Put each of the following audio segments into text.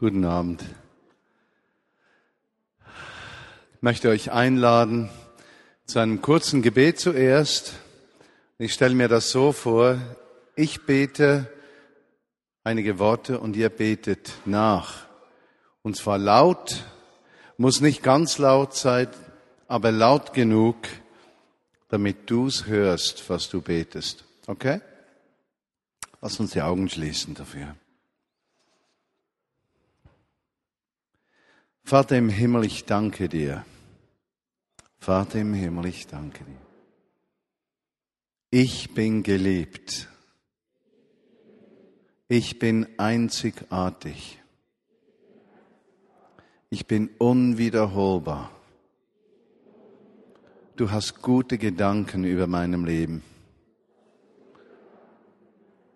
Guten Abend. Ich möchte euch einladen zu einem kurzen Gebet zuerst. Ich stelle mir das so vor, ich bete einige Worte und ihr betet nach. Und zwar laut, muss nicht ganz laut sein, aber laut genug, damit du es hörst, was du betest. Okay? Lass uns die Augen schließen dafür. Vater im Himmel, ich danke dir. Vater im Himmel, ich danke dir. Ich bin geliebt. Ich bin einzigartig. Ich bin unwiederholbar. Du hast gute Gedanken über meinem Leben.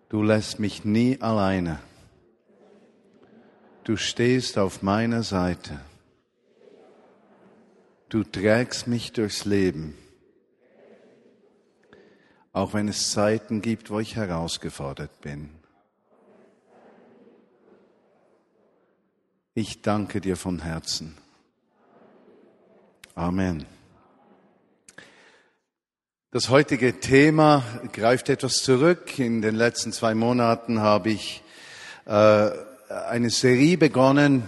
Du lässt mich nie alleine. Du stehst auf meiner Seite. Du trägst mich durchs Leben. Auch wenn es Zeiten gibt, wo ich herausgefordert bin. Ich danke dir von Herzen. Amen. Das heutige Thema greift etwas zurück. In den letzten zwei Monaten habe ich äh, eine Serie begonnen,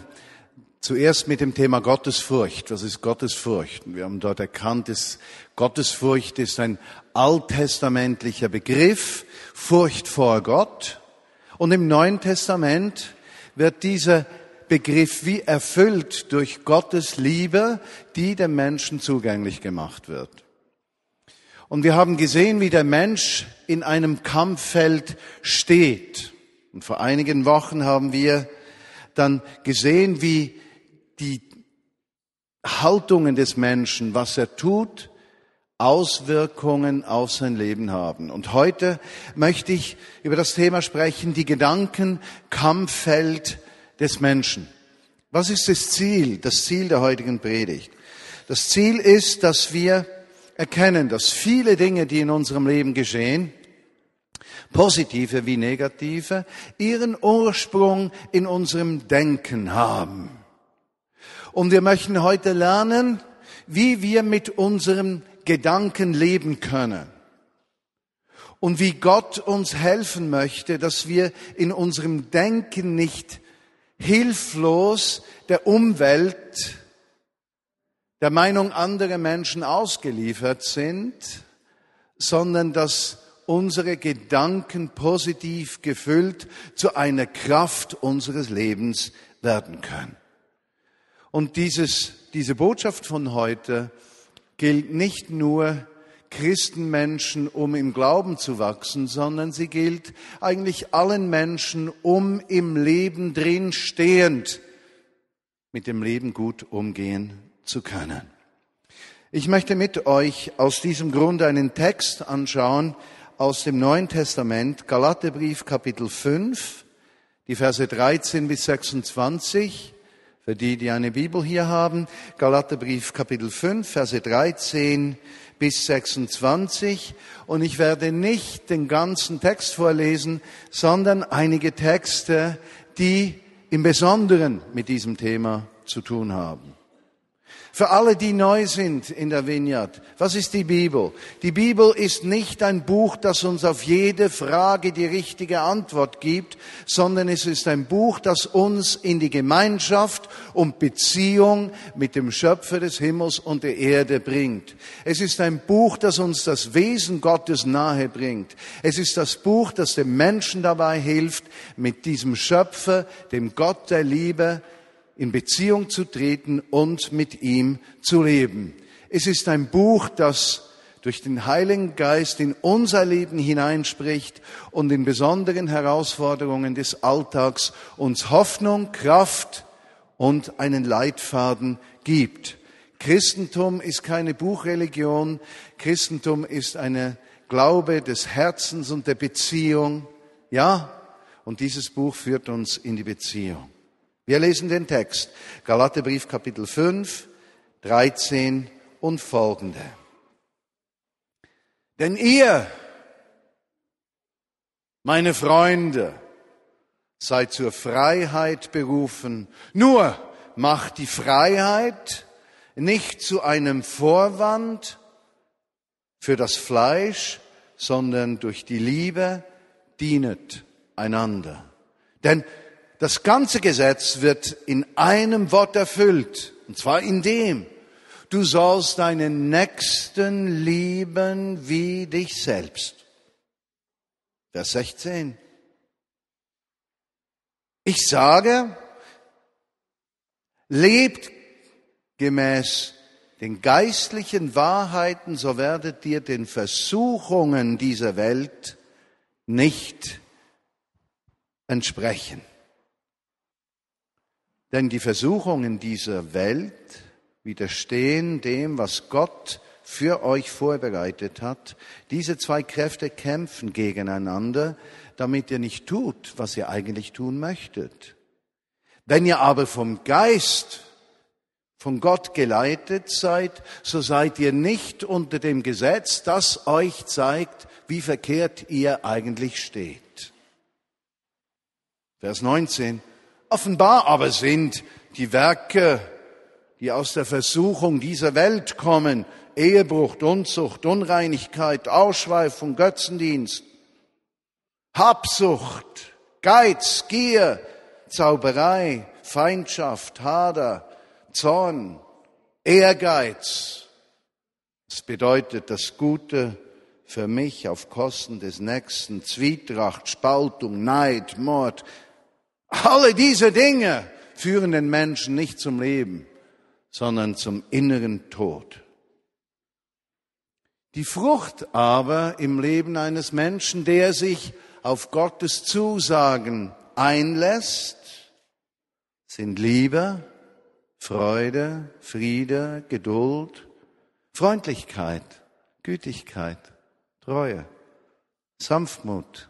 zuerst mit dem Thema Gottesfurcht. Was ist Gottesfurcht? Wir haben dort erkannt, dass Gottesfurcht ist ein alttestamentlicher Begriff, Furcht vor Gott. Und im Neuen Testament wird dieser Begriff wie erfüllt durch Gottes Liebe, die dem Menschen zugänglich gemacht wird. Und wir haben gesehen, wie der Mensch in einem Kampffeld steht. Und vor einigen Wochen haben wir dann gesehen, wie die Haltungen des Menschen, was er tut, Auswirkungen auf sein Leben haben. Und heute möchte ich über das Thema sprechen, die Gedanken Kampffeld des Menschen. Was ist das Ziel, das Ziel der heutigen Predigt? Das Ziel ist, dass wir erkennen, dass viele Dinge, die in unserem Leben geschehen, positive wie negative, ihren Ursprung in unserem Denken haben. Und wir möchten heute lernen, wie wir mit unserem Gedanken leben können. Und wie Gott uns helfen möchte, dass wir in unserem Denken nicht hilflos der Umwelt, der Meinung anderer Menschen ausgeliefert sind, sondern dass unsere Gedanken positiv gefüllt zu einer Kraft unseres Lebens werden können. Und dieses, diese Botschaft von heute gilt nicht nur Christenmenschen, um im Glauben zu wachsen, sondern sie gilt eigentlich allen Menschen, um im Leben drin stehend mit dem Leben gut umgehen zu können. Ich möchte mit euch aus diesem Grund einen Text anschauen, aus dem Neuen Testament, Galaterbrief Kapitel 5, die Verse 13 bis 26. Für die, die eine Bibel hier haben, Galaterbrief Kapitel 5, Verse 13 bis 26. Und ich werde nicht den ganzen Text vorlesen, sondern einige Texte, die im Besonderen mit diesem Thema zu tun haben. Für alle, die neu sind in der Vineyard, was ist die Bibel? Die Bibel ist nicht ein Buch, das uns auf jede Frage die richtige Antwort gibt, sondern es ist ein Buch, das uns in die Gemeinschaft und Beziehung mit dem Schöpfer des Himmels und der Erde bringt. Es ist ein Buch, das uns das Wesen Gottes nahe bringt. Es ist das Buch, das dem Menschen dabei hilft, mit diesem Schöpfer, dem Gott der Liebe, in Beziehung zu treten und mit ihm zu leben. Es ist ein Buch, das durch den Heiligen Geist in unser Leben hineinspricht und in besonderen Herausforderungen des Alltags uns Hoffnung, Kraft und einen Leitfaden gibt. Christentum ist keine Buchreligion. Christentum ist eine Glaube des Herzens und der Beziehung. Ja, und dieses Buch führt uns in die Beziehung. Wir lesen den Text. Galaterbrief Kapitel 5, 13 und folgende. Denn ihr, meine Freunde, seid zur Freiheit berufen. Nur macht die Freiheit nicht zu einem Vorwand für das Fleisch, sondern durch die Liebe dienet einander. Denn das ganze Gesetz wird in einem Wort erfüllt, und zwar in dem, du sollst deinen Nächsten lieben wie dich selbst. Vers 16. Ich sage, lebt gemäß den geistlichen Wahrheiten, so werdet ihr den Versuchungen dieser Welt nicht entsprechen. Denn die Versuchungen dieser Welt widerstehen dem, was Gott für euch vorbereitet hat. Diese zwei Kräfte kämpfen gegeneinander, damit ihr nicht tut, was ihr eigentlich tun möchtet. Wenn ihr aber vom Geist, von Gott geleitet seid, so seid ihr nicht unter dem Gesetz, das euch zeigt, wie verkehrt ihr eigentlich steht. Vers 19. Offenbar aber sind die Werke, die aus der Versuchung dieser Welt kommen, Ehebruch, Unzucht, Unreinigkeit, Ausschweifung, Götzendienst, Habsucht, Geiz, Gier, Zauberei, Feindschaft, Hader, Zorn, Ehrgeiz. Das bedeutet das Gute für mich auf Kosten des Nächsten, Zwietracht, Spaltung, Neid, Mord. Alle diese Dinge führen den Menschen nicht zum Leben, sondern zum inneren Tod. Die Frucht aber im Leben eines Menschen, der sich auf Gottes Zusagen einlässt, sind Liebe, Freude, Friede, Geduld, Freundlichkeit, Gütigkeit, Treue, Sanftmut,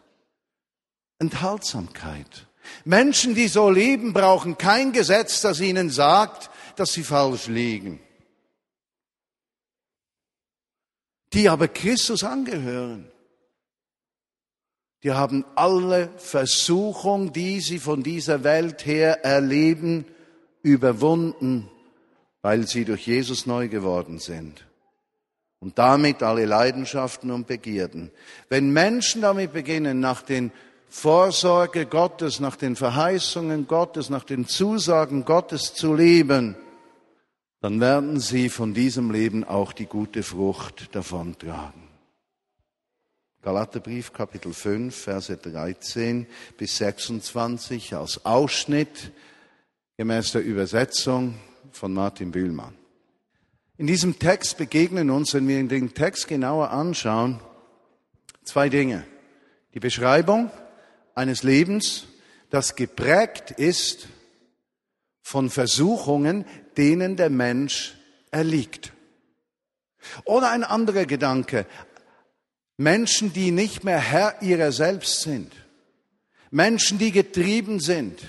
Enthaltsamkeit. Menschen, die so leben, brauchen kein Gesetz, das ihnen sagt, dass sie falsch liegen. Die aber Christus angehören, die haben alle Versuchung, die sie von dieser Welt her erleben, überwunden, weil sie durch Jesus neu geworden sind. Und damit alle Leidenschaften und Begierden. Wenn Menschen damit beginnen, nach den Vorsorge Gottes, nach den Verheißungen Gottes, nach den Zusagen Gottes zu leben, dann werden sie von diesem Leben auch die gute Frucht davontragen. Galaterbrief Kapitel 5, Verse 13 bis 26 als Ausschnitt gemäß der Übersetzung von Martin Bühlmann. In diesem Text begegnen uns, wenn wir den Text genauer anschauen, zwei Dinge. Die Beschreibung eines Lebens, das geprägt ist von Versuchungen, denen der Mensch erliegt. Oder ein anderer Gedanke, Menschen, die nicht mehr Herr ihrer selbst sind. Menschen, die getrieben sind.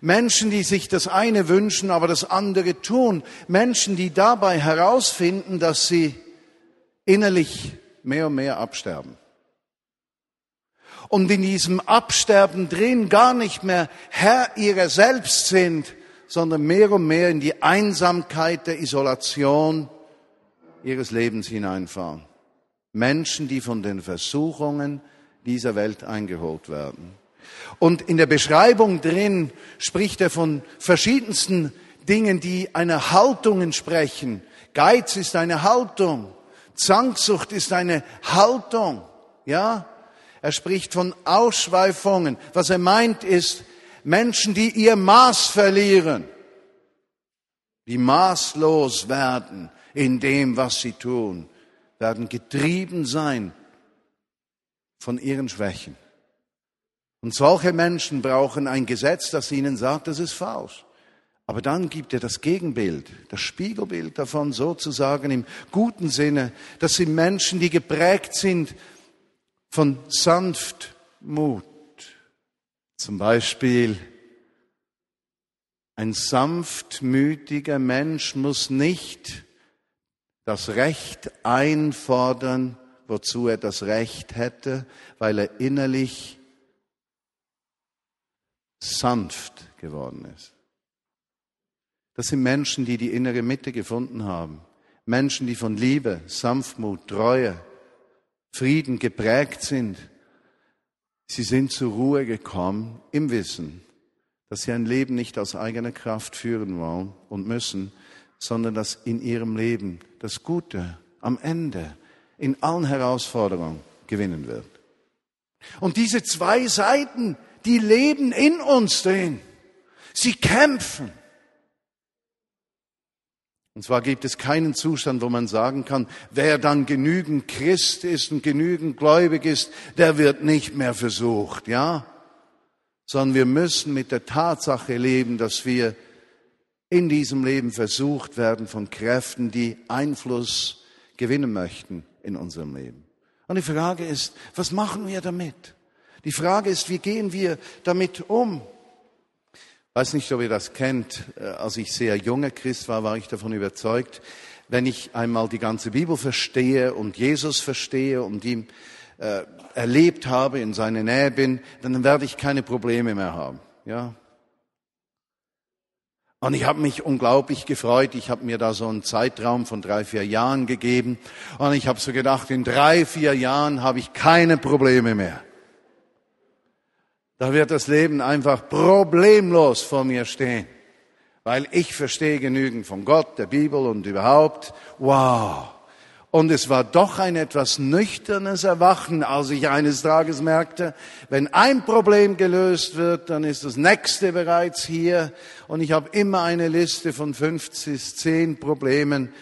Menschen, die sich das eine wünschen, aber das andere tun. Menschen, die dabei herausfinden, dass sie innerlich mehr und mehr absterben. Und in diesem Absterben drin gar nicht mehr Herr ihrer selbst sind, sondern mehr und mehr in die Einsamkeit der Isolation ihres Lebens hineinfahren. Menschen, die von den Versuchungen dieser Welt eingeholt werden. Und in der Beschreibung drin spricht er von verschiedensten Dingen, die einer Haltung entsprechen. Geiz ist eine Haltung. Zanksucht ist eine Haltung. Ja? Er spricht von Ausschweifungen. Was er meint ist Menschen, die ihr Maß verlieren, die maßlos werden in dem, was sie tun werden getrieben sein von ihren Schwächen. Und solche Menschen brauchen ein Gesetz, das ihnen sagt, das ist falsch. Aber dann gibt er das Gegenbild, das Spiegelbild davon sozusagen im guten Sinne. Das sind Menschen, die geprägt sind von Sanftmut. Zum Beispiel ein sanftmütiger Mensch muss nicht das Recht einfordern, wozu er das Recht hätte, weil er innerlich sanft geworden ist. Das sind Menschen, die die innere Mitte gefunden haben. Menschen, die von Liebe, Sanftmut, Treue, Frieden geprägt sind. Sie sind zur Ruhe gekommen im Wissen, dass sie ein Leben nicht aus eigener Kraft führen wollen und müssen, sondern dass in ihrem Leben das Gute am Ende in allen Herausforderungen gewinnen wird. Und diese zwei Seiten, die leben in uns drin. Sie kämpfen. Und zwar gibt es keinen Zustand, wo man sagen kann, wer dann genügend Christ ist und genügend gläubig ist, der wird nicht mehr versucht, ja? Sondern wir müssen mit der Tatsache leben, dass wir in diesem Leben versucht werden von Kräften, die Einfluss gewinnen möchten in unserem Leben. Und die Frage ist, was machen wir damit? Die Frage ist, wie gehen wir damit um? Weiß nicht, ob ihr das kennt. Äh, als ich sehr junger Christ war, war ich davon überzeugt, wenn ich einmal die ganze Bibel verstehe und Jesus verstehe und ihn äh, erlebt habe, in seiner Nähe bin, dann werde ich keine Probleme mehr haben. Ja. Und ich habe mich unglaublich gefreut. Ich habe mir da so einen Zeitraum von drei, vier Jahren gegeben. Und ich habe so gedacht, in drei, vier Jahren habe ich keine Probleme mehr. Da wird das Leben einfach problemlos vor mir stehen, weil ich verstehe genügend von Gott, der Bibel und überhaupt. Wow. Und es war doch ein etwas nüchternes Erwachen, als ich eines Tages merkte, wenn ein Problem gelöst wird, dann ist das nächste bereits hier. Und ich habe immer eine Liste von fünf bis zehn Problemen,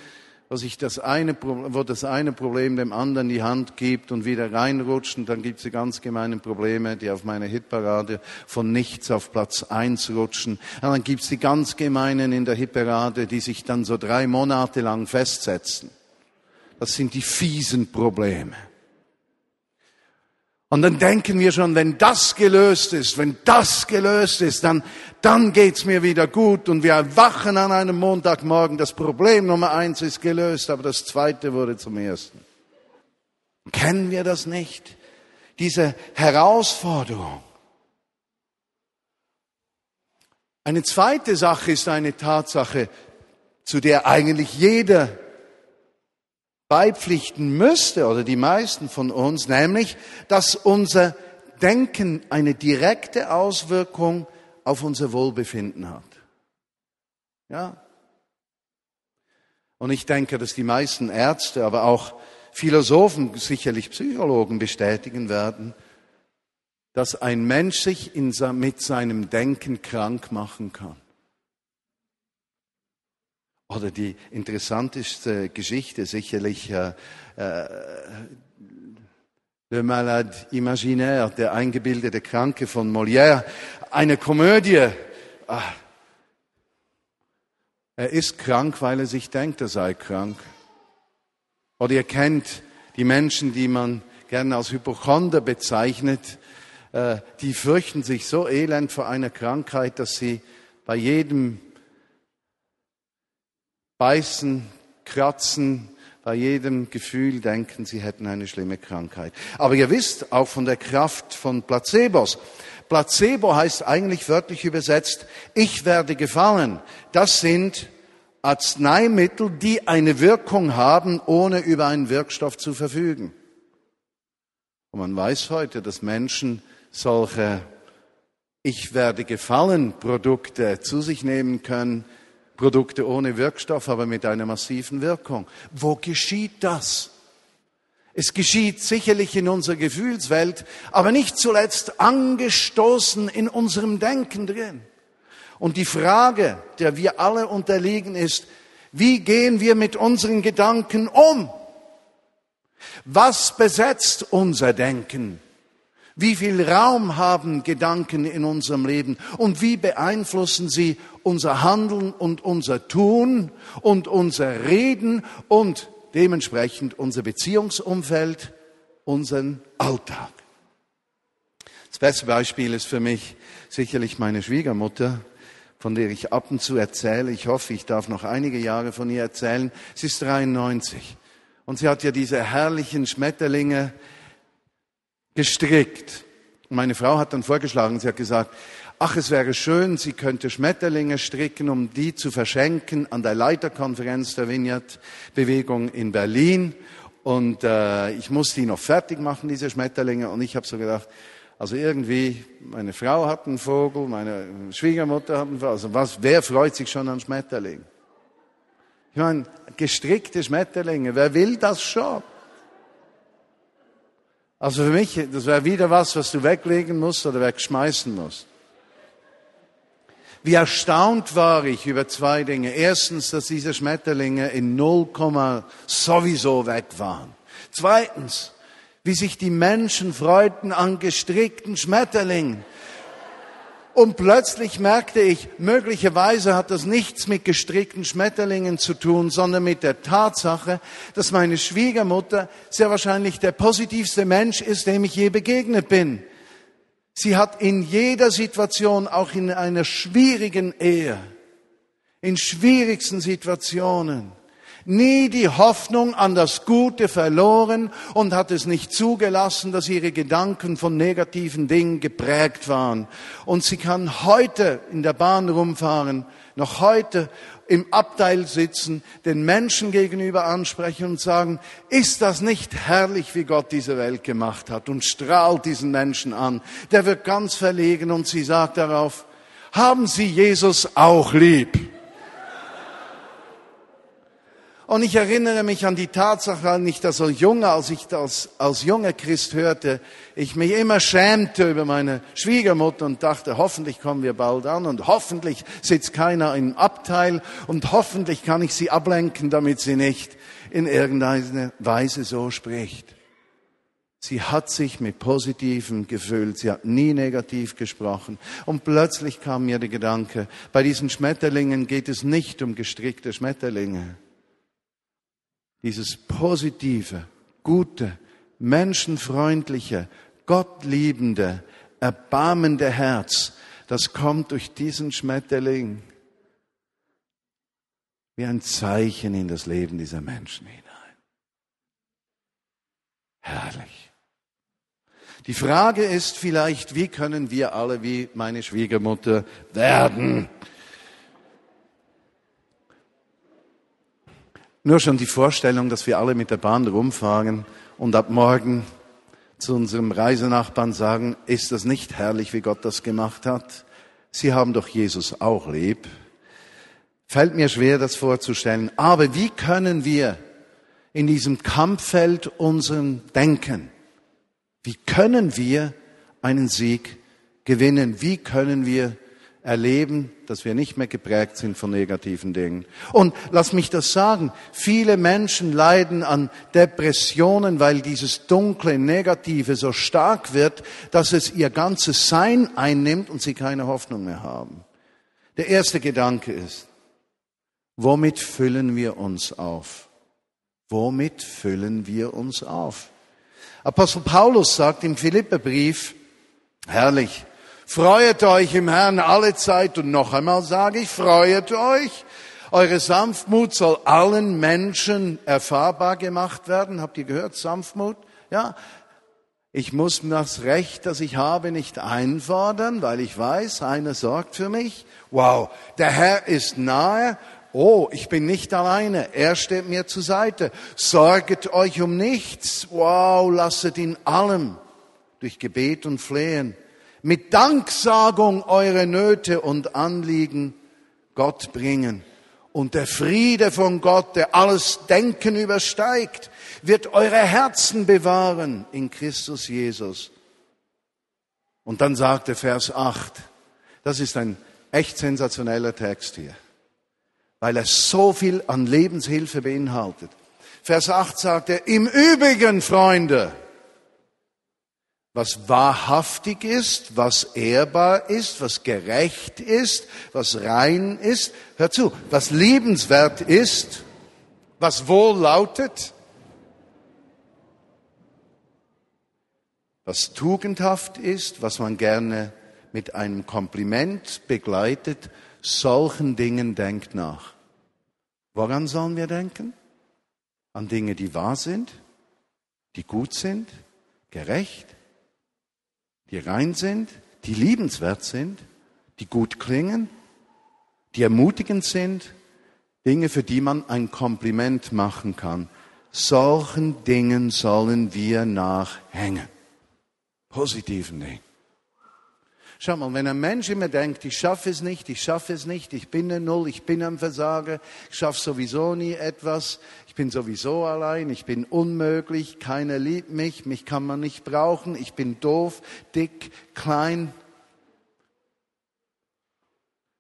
wo, sich das eine, wo das eine Problem dem anderen die Hand gibt und wieder reinrutscht. Und dann gibt es die ganz gemeinen Probleme, die auf meiner Hitparade von nichts auf Platz eins rutschen. Und dann gibt es die ganz gemeinen in der Hitparade, die sich dann so drei Monate lang festsetzen. Das sind die fiesen Probleme. Und dann denken wir schon, wenn das gelöst ist, wenn das gelöst ist, dann, dann geht's mir wieder gut und wir erwachen an einem Montagmorgen. Das Problem Nummer eins ist gelöst, aber das zweite wurde zum ersten. Kennen wir das nicht? Diese Herausforderung. Eine zweite Sache ist eine Tatsache, zu der eigentlich jeder beipflichten müsste, oder die meisten von uns, nämlich, dass unser Denken eine direkte Auswirkung auf unser Wohlbefinden hat. Ja? Und ich denke, dass die meisten Ärzte, aber auch Philosophen, sicherlich Psychologen bestätigen werden, dass ein Mensch sich in, mit seinem Denken krank machen kann. Oder die interessanteste Geschichte sicherlich äh, äh, Le Malade Imaginaire, der eingebildete Kranke von Molière, eine Komödie. Ah. Er ist krank, weil er sich denkt, er sei krank. Oder ihr kennt die Menschen, die man gerne als Hypochonder bezeichnet, äh, die fürchten sich so elend vor einer Krankheit, dass sie bei jedem beißen, kratzen, bei jedem Gefühl denken, sie hätten eine schlimme Krankheit. Aber ihr wisst auch von der Kraft von Placebos. Placebo heißt eigentlich wörtlich übersetzt, ich werde gefallen. Das sind Arzneimittel, die eine Wirkung haben, ohne über einen Wirkstoff zu verfügen. Und man weiß heute, dass Menschen solche Ich werde gefallen Produkte zu sich nehmen können, Produkte ohne Wirkstoff, aber mit einer massiven Wirkung. Wo geschieht das? Es geschieht sicherlich in unserer Gefühlswelt, aber nicht zuletzt angestoßen in unserem Denken drin. Und die Frage, der wir alle unterliegen, ist, wie gehen wir mit unseren Gedanken um? Was besetzt unser Denken? Wie viel Raum haben Gedanken in unserem Leben und wie beeinflussen sie unser Handeln und unser Tun und unser Reden und dementsprechend unser Beziehungsumfeld, unseren Alltag? Das beste Beispiel ist für mich sicherlich meine Schwiegermutter, von der ich ab und zu erzähle. Ich hoffe, ich darf noch einige Jahre von ihr erzählen. Sie ist 93 und sie hat ja diese herrlichen Schmetterlinge gestrickt. Meine Frau hat dann vorgeschlagen, sie hat gesagt, ach, es wäre schön, sie könnte Schmetterlinge stricken, um die zu verschenken an der Leiterkonferenz der Vineyard-Bewegung in Berlin. Und äh, ich muss die noch fertig machen, diese Schmetterlinge. Und ich habe so gedacht, also irgendwie, meine Frau hat einen Vogel, meine Schwiegermutter hat einen Vogel. Also was, wer freut sich schon an Schmetterlingen? Ich meine, gestrickte Schmetterlinge, wer will das schon? Also für mich, das wäre wieder was, was du weglegen musst oder wegschmeißen musst. Wie erstaunt war ich über zwei Dinge. Erstens, dass diese Schmetterlinge in 0, sowieso weg waren. Zweitens, wie sich die Menschen freuten an gestrickten Schmetterlingen. Und plötzlich merkte ich, möglicherweise hat das nichts mit gestrickten Schmetterlingen zu tun, sondern mit der Tatsache, dass meine Schwiegermutter sehr wahrscheinlich der positivste Mensch ist, dem ich je begegnet bin. Sie hat in jeder Situation, auch in einer schwierigen Ehe, in schwierigsten Situationen, nie die Hoffnung an das Gute verloren und hat es nicht zugelassen, dass ihre Gedanken von negativen Dingen geprägt waren. Und sie kann heute in der Bahn rumfahren, noch heute im Abteil sitzen, den Menschen gegenüber ansprechen und sagen, ist das nicht herrlich, wie Gott diese Welt gemacht hat und strahlt diesen Menschen an. Der wird ganz verlegen und sie sagt darauf, haben Sie Jesus auch lieb? Und ich erinnere mich an die Tatsache, als ich das als junger, als ich das als junger Christ hörte, ich mich immer schämte über meine Schwiegermutter und dachte, hoffentlich kommen wir bald an und hoffentlich sitzt keiner im Abteil und hoffentlich kann ich sie ablenken, damit sie nicht in irgendeiner Weise so spricht. Sie hat sich mit Positivem gefühlt, sie hat nie negativ gesprochen. Und plötzlich kam mir der Gedanke, bei diesen Schmetterlingen geht es nicht um gestrickte Schmetterlinge dieses positive, gute, menschenfreundliche, gottliebende, erbarmende Herz, das kommt durch diesen Schmetterling wie ein Zeichen in das Leben dieser Menschen hinein. Herrlich. Die Frage ist vielleicht, wie können wir alle wie meine Schwiegermutter werden? Nur schon die Vorstellung, dass wir alle mit der Bahn rumfahren und ab morgen zu unserem Reisenachbarn sagen, ist das nicht herrlich, wie Gott das gemacht hat? Sie haben doch Jesus auch lieb. Fällt mir schwer, das vorzustellen. Aber wie können wir in diesem Kampffeld unseren Denken, wie können wir einen Sieg gewinnen? Wie können wir erleben, dass wir nicht mehr geprägt sind von negativen Dingen. Und lass mich das sagen, viele Menschen leiden an Depressionen, weil dieses dunkle, negative so stark wird, dass es ihr ganzes Sein einnimmt und sie keine Hoffnung mehr haben. Der erste Gedanke ist, womit füllen wir uns auf? Womit füllen wir uns auf? Apostel Paulus sagt im Philipperbrief, herrlich, Freuet euch im Herrn alle Zeit und noch einmal sage ich, freuet euch. Eure Sanftmut soll allen Menschen erfahrbar gemacht werden. Habt ihr gehört, Sanftmut? Ja. Ich muss das Recht, das ich habe, nicht einfordern, weil ich weiß, einer sorgt für mich. Wow, der Herr ist nahe. Oh, ich bin nicht alleine. Er steht mir zur Seite. Sorget euch um nichts. Wow, lasset in allem durch Gebet und Flehen mit Danksagung eure Nöte und Anliegen Gott bringen. Und der Friede von Gott, der alles Denken übersteigt, wird eure Herzen bewahren in Christus Jesus. Und dann sagt der Vers 8, das ist ein echt sensationeller Text hier, weil er so viel an Lebenshilfe beinhaltet. Vers 8 sagt er, im Übrigen, Freunde, was wahrhaftig ist, was ehrbar ist, was gerecht ist, was rein ist. Hör zu, was liebenswert ist, was wohl lautet, was tugendhaft ist, was man gerne mit einem Kompliment begleitet, solchen Dingen denkt nach. Woran sollen wir denken? An Dinge, die wahr sind, die gut sind, gerecht, die rein sind, die liebenswert sind die gut klingen, die ermutigend sind, Dinge, für die man ein Kompliment machen kann. Solchen Dingen sollen wir nachhängen. Positiven Dingen. Schau mal, wenn ein Mensch immer denkt, ich schaffe es nicht, ich schaffe es nicht, ich bin ein Null, ich bin ein Versager, ich schaffe sowieso nie etwas, ich bin sowieso allein, ich bin unmöglich, keiner liebt mich, mich kann man nicht brauchen, ich bin doof, dick, klein,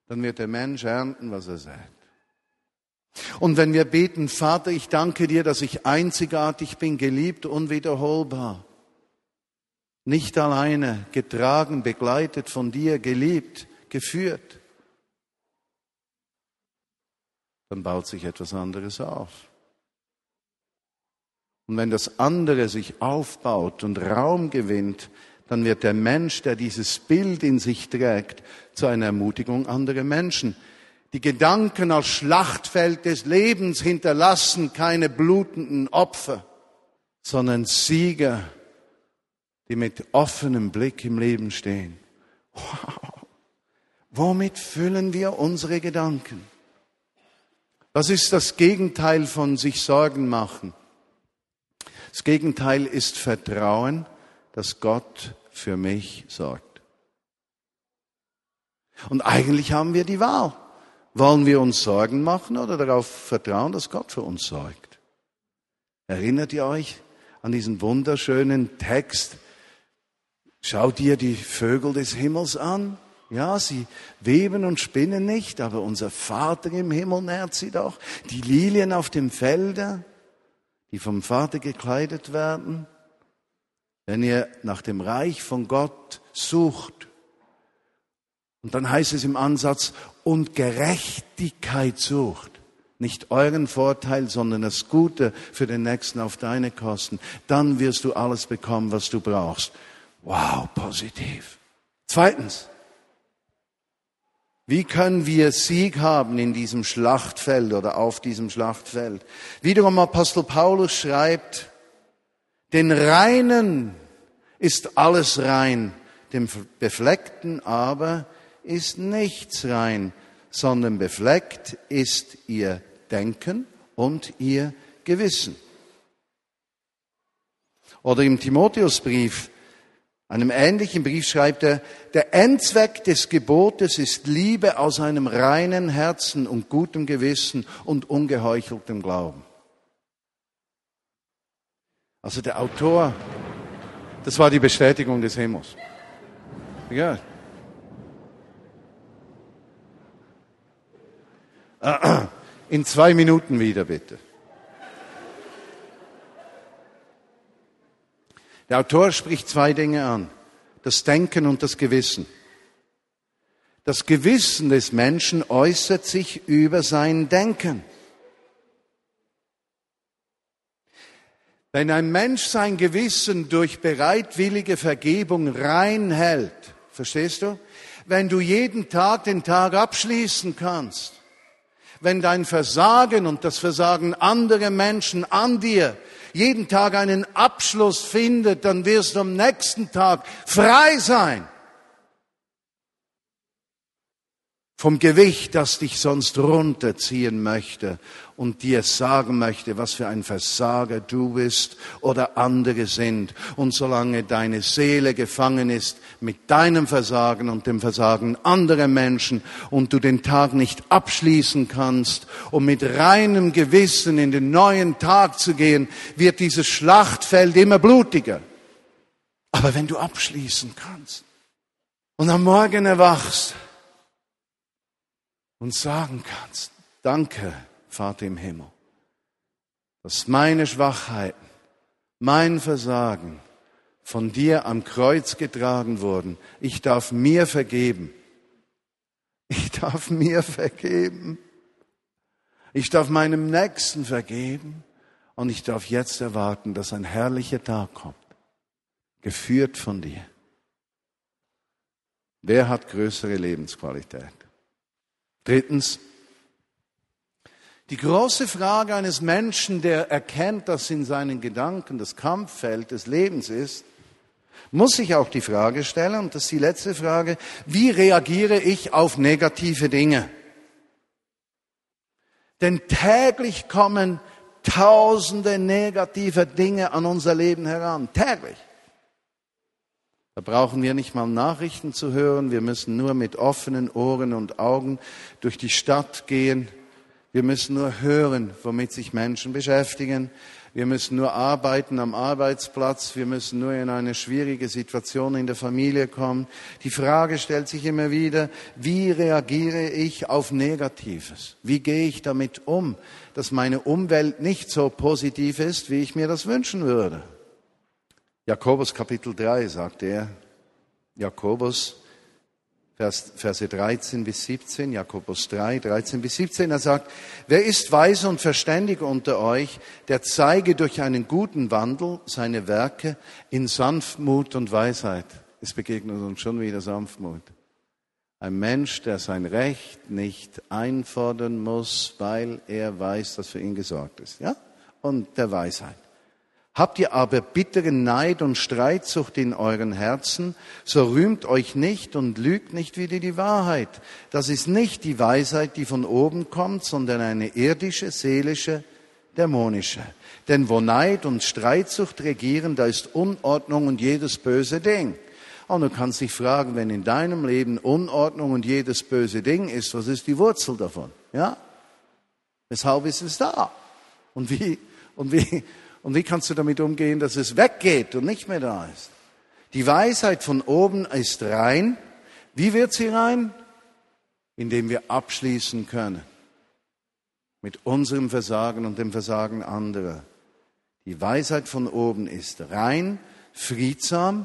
dann wird der Mensch ernten, was er sagt. Und wenn wir beten, Vater, ich danke dir, dass ich einzigartig bin, geliebt, unwiederholbar, nicht alleine, getragen, begleitet von dir, geliebt, geführt, dann baut sich etwas anderes auf. Und wenn das andere sich aufbaut und Raum gewinnt, dann wird der Mensch, der dieses Bild in sich trägt, zu einer Ermutigung anderer Menschen. Die Gedanken als Schlachtfeld des Lebens hinterlassen keine blutenden Opfer, sondern Sieger, die mit offenem Blick im Leben stehen. Wow. Womit füllen wir unsere Gedanken? Was ist das Gegenteil von sich Sorgen machen? Das Gegenteil ist Vertrauen, dass Gott für mich sorgt. Und eigentlich haben wir die Wahl. Wollen wir uns Sorgen machen oder darauf vertrauen, dass Gott für uns sorgt? Erinnert ihr euch an diesen wunderschönen Text? Schau dir die Vögel des Himmels an. Ja, sie weben und spinnen nicht, aber unser Vater im Himmel nährt sie doch. Die Lilien auf dem Felde, die vom Vater gekleidet werden. Wenn ihr nach dem Reich von Gott sucht, und dann heißt es im Ansatz, und Gerechtigkeit sucht, nicht euren Vorteil, sondern das Gute für den Nächsten auf deine Kosten, dann wirst du alles bekommen, was du brauchst. Wow, positiv. Zweitens, wie können wir Sieg haben in diesem Schlachtfeld oder auf diesem Schlachtfeld? Wiederum Apostel Paulus schreibt, den Reinen ist alles rein, dem Befleckten aber ist nichts rein, sondern befleckt ist ihr Denken und ihr Gewissen. Oder im Timotheusbrief, einem ähnlichen Brief schreibt er, der Endzweck des Gebotes ist Liebe aus einem reinen Herzen und gutem Gewissen und ungeheucheltem Glauben. Also der Autor, das war die Bestätigung des Himmels. Ja. In zwei Minuten wieder, bitte. Der Autor spricht zwei Dinge an. Das Denken und das Gewissen. Das Gewissen des Menschen äußert sich über sein Denken. Wenn ein Mensch sein Gewissen durch bereitwillige Vergebung rein hält, verstehst du? Wenn du jeden Tag den Tag abschließen kannst, wenn dein Versagen und das Versagen anderer Menschen an dir jeden Tag einen Abschluss findet, dann wirst du am nächsten Tag frei sein vom Gewicht, das dich sonst runterziehen möchte und dir sagen möchte, was für ein Versager du bist oder andere sind. Und solange deine Seele gefangen ist mit deinem Versagen und dem Versagen anderer Menschen und du den Tag nicht abschließen kannst, um mit reinem Gewissen in den neuen Tag zu gehen, wird dieses Schlachtfeld immer blutiger. Aber wenn du abschließen kannst und am Morgen erwachst, und sagen kannst, danke, Vater im Himmel, dass meine Schwachheiten, mein Versagen von dir am Kreuz getragen wurden. Ich darf mir vergeben. Ich darf mir vergeben. Ich darf meinem Nächsten vergeben. Und ich darf jetzt erwarten, dass ein herrlicher Tag kommt, geführt von dir. Wer hat größere Lebensqualität? Drittens, die große Frage eines Menschen, der erkennt, dass in seinen Gedanken das Kampffeld des Lebens ist, muss ich auch die Frage stellen, und das ist die letzte Frage, wie reagiere ich auf negative Dinge? Denn täglich kommen tausende negative Dinge an unser Leben heran. Täglich. Da brauchen wir nicht mal Nachrichten zu hören. Wir müssen nur mit offenen Ohren und Augen durch die Stadt gehen. Wir müssen nur hören, womit sich Menschen beschäftigen. Wir müssen nur arbeiten am Arbeitsplatz. Wir müssen nur in eine schwierige Situation in der Familie kommen. Die Frage stellt sich immer wieder, wie reagiere ich auf Negatives? Wie gehe ich damit um, dass meine Umwelt nicht so positiv ist, wie ich mir das wünschen würde? Jakobus Kapitel 3 sagt er, Jakobus Vers, Verse 13 bis 17, Jakobus 3, 13 bis 17, er sagt, wer ist weise und verständig unter euch, der zeige durch einen guten Wandel seine Werke in Sanftmut und Weisheit. Es begegnet uns schon wieder Sanftmut. Ein Mensch, der sein Recht nicht einfordern muss, weil er weiß, dass für ihn gesorgt ist, ja? Und der Weisheit. Habt ihr aber bitteren Neid und Streitsucht in euren Herzen, so rühmt euch nicht und lügt nicht wieder die Wahrheit. Das ist nicht die Weisheit, die von oben kommt, sondern eine irdische, seelische, dämonische. Denn wo Neid und Streitsucht regieren, da ist Unordnung und jedes böse Ding. Und du kannst dich fragen, wenn in deinem Leben Unordnung und jedes böse Ding ist, was ist die Wurzel davon? Ja? Weshalb ist es da? Und wie, und wie, und wie kannst du damit umgehen, dass es weggeht und nicht mehr da ist? Die Weisheit von oben ist rein. Wie wird sie rein? Indem wir abschließen können mit unserem Versagen und dem Versagen anderer. Die Weisheit von oben ist rein, friedsam,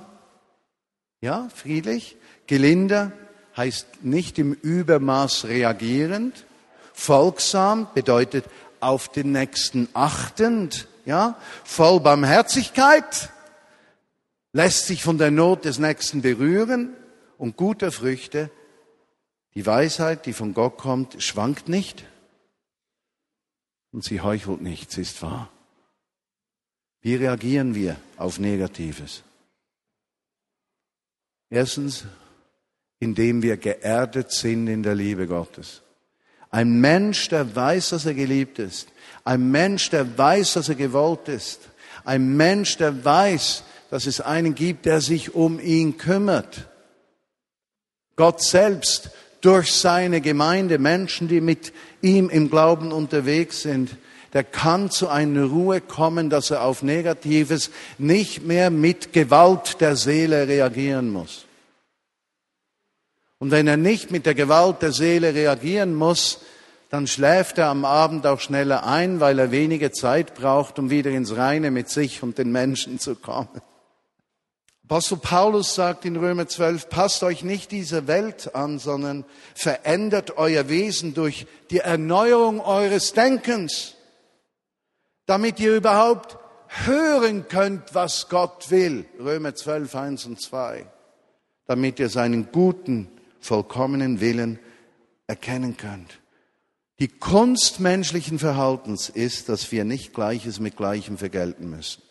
ja, friedlich, gelinder heißt nicht im Übermaß reagierend, folgsam bedeutet auf den Nächsten achtend, ja, voll Barmherzigkeit, lässt sich von der Not des Nächsten berühren und guter Früchte. Die Weisheit, die von Gott kommt, schwankt nicht und sie heuchelt nicht, sie ist wahr. Wie reagieren wir auf Negatives? Erstens, indem wir geerdet sind in der Liebe Gottes. Ein Mensch, der weiß, dass er geliebt ist, ein Mensch, der weiß, dass er gewollt ist. Ein Mensch, der weiß, dass es einen gibt, der sich um ihn kümmert. Gott selbst durch seine Gemeinde, Menschen, die mit ihm im Glauben unterwegs sind, der kann zu einer Ruhe kommen, dass er auf Negatives nicht mehr mit Gewalt der Seele reagieren muss. Und wenn er nicht mit der Gewalt der Seele reagieren muss, dann schläft er am Abend auch schneller ein, weil er wenige Zeit braucht, um wieder ins Reine mit sich und den Menschen zu kommen. Apostel Paulus sagt in Römer 12, passt euch nicht dieser Welt an, sondern verändert euer Wesen durch die Erneuerung eures Denkens, damit ihr überhaupt hören könnt, was Gott will. Römer 12, 1 und 2. Damit ihr seinen guten, vollkommenen Willen erkennen könnt. Die Kunst menschlichen Verhaltens ist, dass wir nicht Gleiches mit Gleichem vergelten müssen.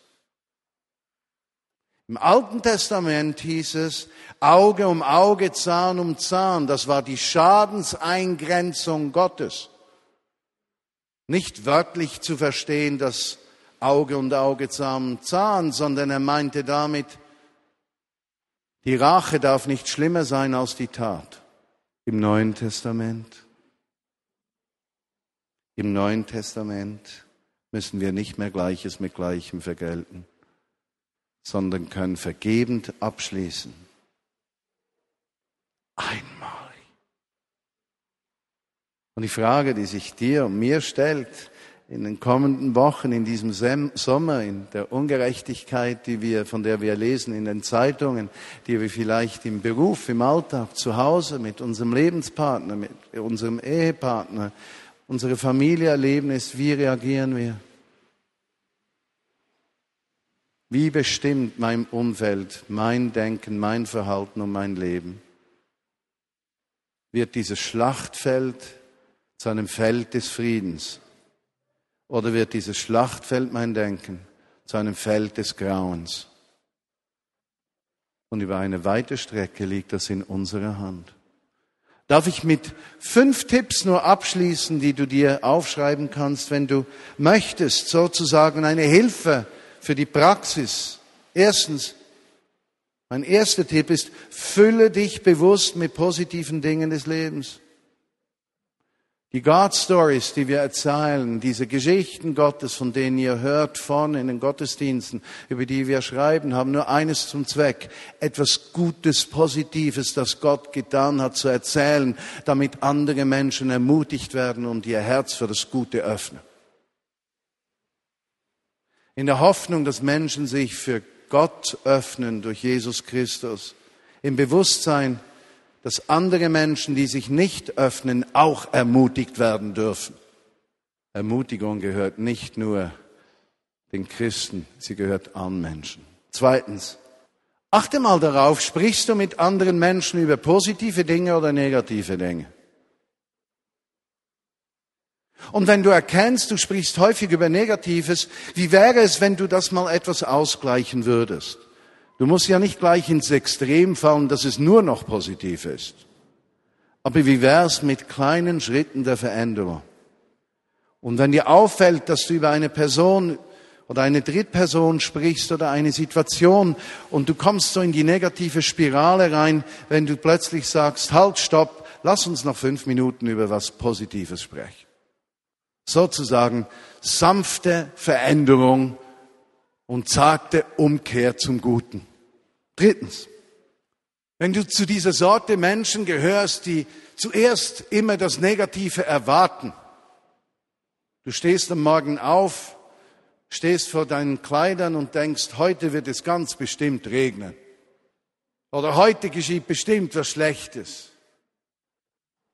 Im Alten Testament hieß es Auge um Auge, Zahn um Zahn. Das war die Schadenseingrenzung Gottes. Nicht wörtlich zu verstehen, dass Auge und Auge, Zahn um Zahn, sondern er meinte damit, die Rache darf nicht schlimmer sein als die Tat. Im Neuen Testament im Neuen Testament müssen wir nicht mehr Gleiches mit Gleichem vergelten, sondern können vergebend abschließen. Einmalig. Und die Frage, die sich dir und mir stellt, in den kommenden Wochen, in diesem Sommer, in der Ungerechtigkeit, die wir, von der wir lesen in den Zeitungen, die wir vielleicht im Beruf, im Alltag, zu Hause mit unserem Lebenspartner, mit unserem Ehepartner, unsere Familie erleben, ist, wie reagieren wir? Wie bestimmt mein Umfeld, mein Denken, mein Verhalten und mein Leben? Wird dieses Schlachtfeld zu einem Feld des Friedens? Oder wird dieses Schlachtfeld, mein Denken, zu einem Feld des Grauens? und über eine weite Strecke liegt das in unserer Hand. Darf ich mit fünf Tipps nur abschließen, die du dir aufschreiben kannst, wenn du möchtest, sozusagen eine Hilfe für die Praxis. Erstens, mein erster Tipp ist, fülle dich bewusst mit positiven Dingen des Lebens. Die God Stories, die wir erzählen, diese Geschichten Gottes, von denen ihr hört vorne in den Gottesdiensten, über die wir schreiben, haben nur eines zum Zweck, etwas Gutes, Positives, das Gott getan hat, zu erzählen, damit andere Menschen ermutigt werden und ihr Herz für das Gute öffnen. In der Hoffnung, dass Menschen sich für Gott öffnen durch Jesus Christus, im Bewusstsein, dass andere Menschen, die sich nicht öffnen, auch ermutigt werden dürfen. Ermutigung gehört nicht nur den Christen, sie gehört allen Menschen. Zweitens, achte mal darauf, sprichst du mit anderen Menschen über positive Dinge oder negative Dinge? Und wenn du erkennst, du sprichst häufig über Negatives, wie wäre es, wenn du das mal etwas ausgleichen würdest? Du musst ja nicht gleich ins Extrem fallen, dass es nur noch positiv ist. Aber wie wär's mit kleinen Schritten der Veränderung? Und wenn dir auffällt, dass du über eine Person oder eine Drittperson sprichst oder eine Situation und du kommst so in die negative Spirale rein, wenn du plötzlich sagst, halt, stopp, lass uns noch fünf Minuten über was Positives sprechen. Sozusagen sanfte Veränderung und zagte Umkehr zum Guten. Drittens, wenn du zu dieser Sorte Menschen gehörst, die zuerst immer das Negative erwarten, du stehst am Morgen auf, stehst vor deinen Kleidern und denkst, heute wird es ganz bestimmt regnen. Oder heute geschieht bestimmt was Schlechtes.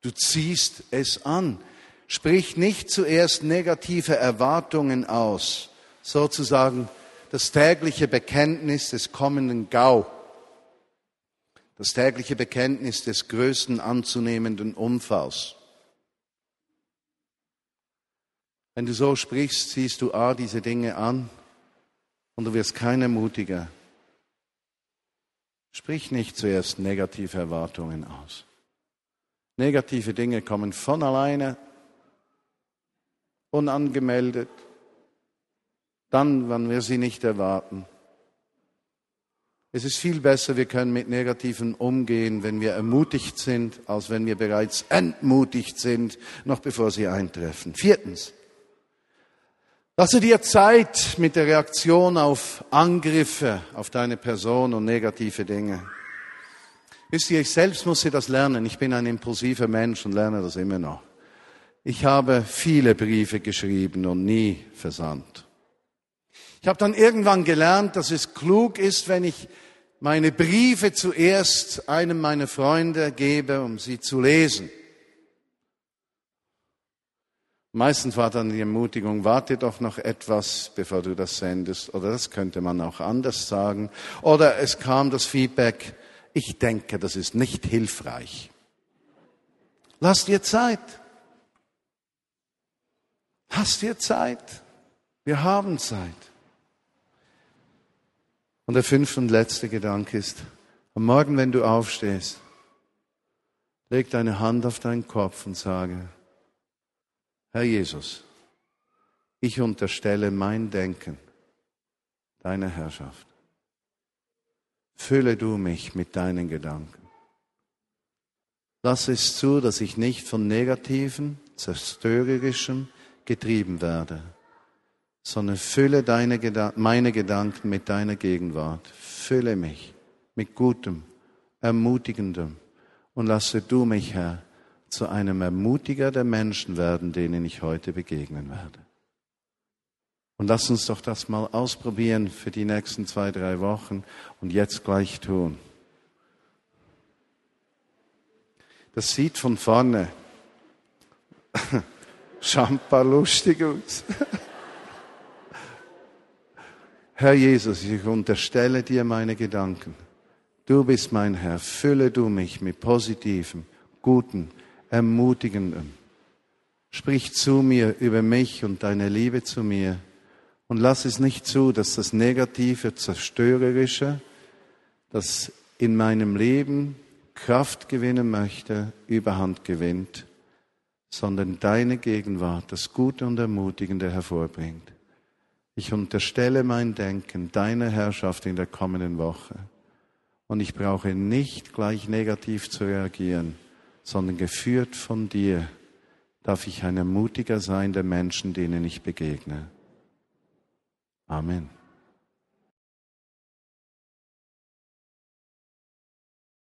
Du ziehst es an. Sprich nicht zuerst negative Erwartungen aus, sozusagen das tägliche Bekenntnis des kommenden Gau das tägliche Bekenntnis des größten anzunehmenden Unfalls. Wenn du so sprichst, siehst du A, diese Dinge an und du wirst keiner mutiger. Sprich nicht zuerst negative Erwartungen aus. Negative Dinge kommen von alleine, unangemeldet, dann, wann wir sie nicht erwarten. Es ist viel besser, wir können mit Negativen umgehen, wenn wir ermutigt sind, als wenn wir bereits entmutigt sind, noch bevor sie eintreffen. Viertens. Lasse dir Zeit mit der Reaktion auf Angriffe auf deine Person und negative Dinge. Wisst ihr, ich selbst musste das lernen. Ich bin ein impulsiver Mensch und lerne das immer noch. Ich habe viele Briefe geschrieben und nie versandt. Ich habe dann irgendwann gelernt, dass es klug ist, wenn ich meine Briefe zuerst einem meiner Freunde gebe, um sie zu lesen. Meistens war dann die Ermutigung, warte doch noch etwas, bevor du das sendest. Oder das könnte man auch anders sagen. Oder es kam das Feedback, ich denke, das ist nicht hilfreich. Lass dir Zeit. Lass dir Zeit. Wir haben Zeit. Und der fünfte und letzte Gedanke ist, am Morgen, wenn du aufstehst, leg deine Hand auf deinen Kopf und sage, Herr Jesus, ich unterstelle mein Denken deiner Herrschaft. Fülle du mich mit deinen Gedanken. Lass es zu, dass ich nicht von negativen, zerstörerischem getrieben werde, sondern fülle deine meine Gedanken mit deiner Gegenwart. Fülle mich mit Gutem, Ermutigendem und lasse du mich, Herr, zu einem Ermutiger der Menschen werden, denen ich heute begegnen werde. Und lass uns doch das mal ausprobieren für die nächsten zwei, drei Wochen und jetzt gleich tun. Das sieht von vorne schamper lustig aus. Herr Jesus, ich unterstelle dir meine Gedanken. Du bist mein Herr. Fülle du mich mit positivem, guten, ermutigendem. Sprich zu mir über mich und deine Liebe zu mir und lass es nicht zu, dass das Negative, Zerstörerische, das in meinem Leben Kraft gewinnen möchte, überhand gewinnt, sondern deine Gegenwart das Gute und Ermutigende hervorbringt. Ich unterstelle mein Denken deiner Herrschaft in der kommenden Woche. Und ich brauche nicht gleich negativ zu reagieren, sondern geführt von dir darf ich ein ermutiger sein der Menschen, denen ich begegne. Amen.